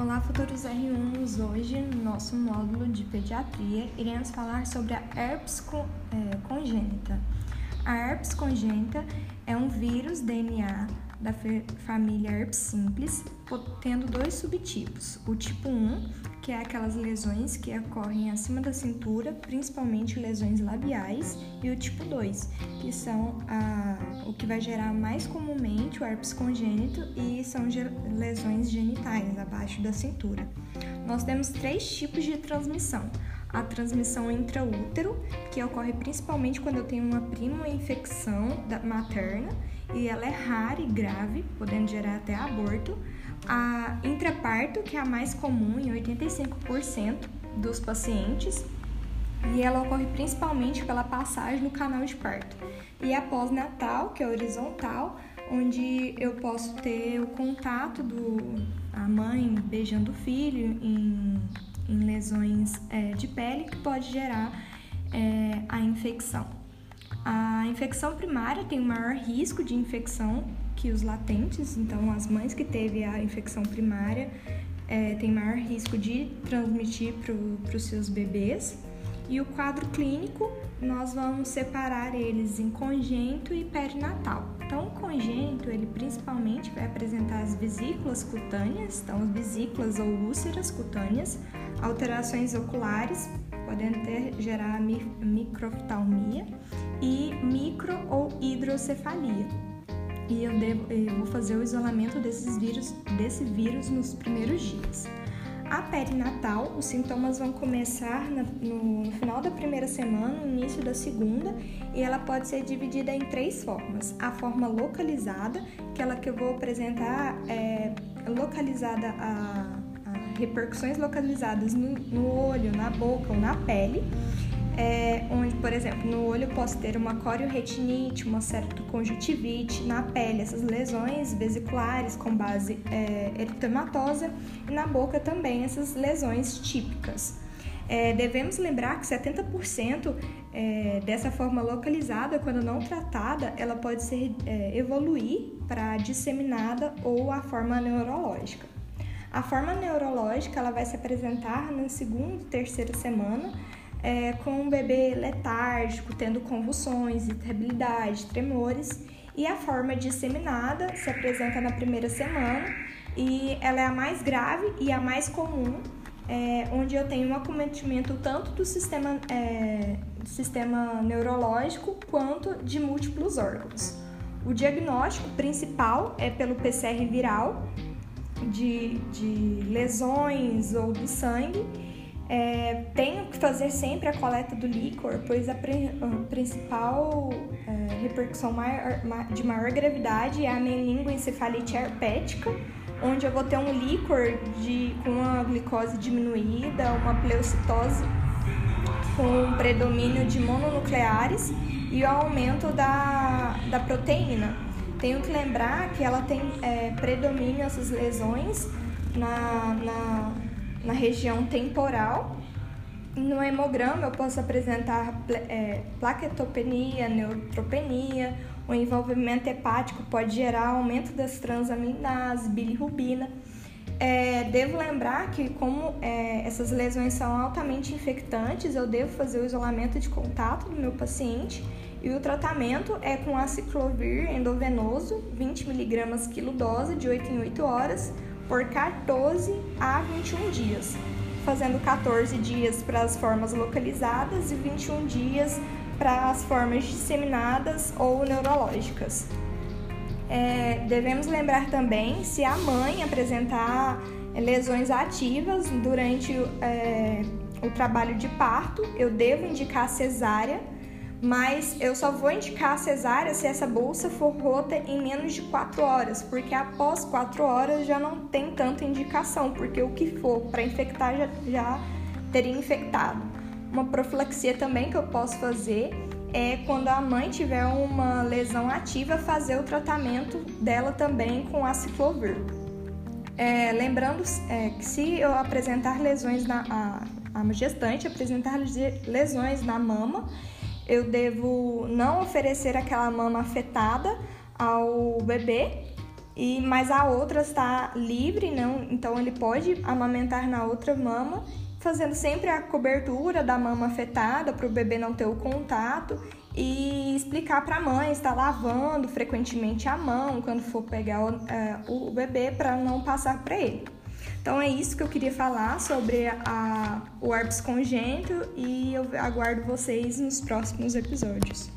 Olá, futuros R1. Hoje, no nosso módulo de pediatria, iremos falar sobre a herpes é, congênita. A herpes congênita é um vírus DNA da família herpes simples, tendo dois subtipos. O tipo 1, que é aquelas lesões que ocorrem acima da cintura, principalmente lesões labiais, e o tipo 2, que são a, o que vai gerar mais comumente o herpes congênito e são lesões genitais abaixo da cintura. Nós temos três tipos de transmissão a transmissão intraútero, que ocorre principalmente quando eu tenho uma prima infecção materna e ela é rara e grave, podendo gerar até aborto. A intraparto, que é a mais comum em 85% dos pacientes, e ela ocorre principalmente pela passagem no canal de parto. E a pós-natal, que é horizontal, onde eu posso ter o contato do a mãe beijando o filho em, em lesões é, de pele que pode gerar é, a infecção. A infecção primária tem o maior risco de infecção que os latentes, então as mães que teve a infecção primária é, têm maior risco de transmitir para os seus bebês. E o quadro clínico, nós vamos separar eles em congênito e perinatal. Então, o congênito, ele principalmente vai apresentar as vesículas cutâneas, então as vesículas ou úlceras cutâneas, alterações oculares, podendo ter, gerar microftalmia e micro ou hidrocefalia. E eu, devo, eu vou fazer o isolamento desses vírus, desse vírus nos primeiros dias. A perinatal, os sintomas vão começar no, no, final da primeira semana, no início da segunda, e ela pode ser dividida em três formas. A forma localizada, que ela que eu vou apresentar é localizada a repercussões localizadas no, no olho, na boca ou na pele, é, onde, por exemplo, no olho eu posso ter uma corioretinite, uma conjuntivite, na pele essas lesões vesiculares com base é, eritematosa e na boca também essas lesões típicas. É, devemos lembrar que 70% é, dessa forma localizada, quando não tratada, ela pode ser é, evoluir para disseminada ou a forma neurológica. A forma neurológica ela vai se apresentar na segunda e terceira semana é, com um bebê letárgico, tendo convulsões, irritabilidade, tremores. E a forma disseminada se apresenta na primeira semana e ela é a mais grave e a mais comum, é, onde eu tenho um acometimento tanto do sistema, é, sistema neurológico quanto de múltiplos órgãos. O diagnóstico principal é pelo PCR viral, de, de lesões ou do sangue, é, que fazer sempre a coleta do líquor, pois a, pre, a principal é, repercussão maior, de maior gravidade é a meningoencefalite herpética, onde eu vou ter um líquor de, com uma glicose diminuída, uma pleocitose com um predomínio de mononucleares e o aumento da, da proteína. Tenho que lembrar que ela tem é, predomínio essas lesões na, na, na região temporal. No hemograma eu posso apresentar é, plaquetopenia, neutropenia, o envolvimento hepático pode gerar aumento das transaminases, bilirrubina. É, devo lembrar que como é, essas lesões são altamente infectantes, eu devo fazer o isolamento de contato do meu paciente e o tratamento é com aciclovir endovenoso, 20mg quilo dose, de 8 em 8 horas, por 14 a 21 dias, fazendo 14 dias para as formas localizadas e 21 dias para as formas disseminadas ou neurológicas. É, devemos lembrar também se a mãe apresentar lesões ativas durante é, o trabalho de parto, eu devo indicar cesárea mas eu só vou indicar a cesárea se essa bolsa for rota em menos de 4 horas, porque após 4 horas já não tem tanta indicação, porque o que for para infectar já, já teria infectado. Uma profilaxia também que eu posso fazer é quando a mãe tiver uma lesão ativa, fazer o tratamento dela também com aciclovir. É, lembrando é, que se eu apresentar lesões na a, a gestante apresentar lesões na mama, eu devo não oferecer aquela mama afetada ao bebê e mas a outra está livre, não, então ele pode amamentar na outra mama, fazendo sempre a cobertura da mama afetada para o bebê não ter o contato e explicar para a mãe estar lavando frequentemente a mão quando for pegar o, é, o bebê para não passar para ele. Então é isso que eu queria falar sobre a, o herpes congênito e eu aguardo vocês nos próximos episódios.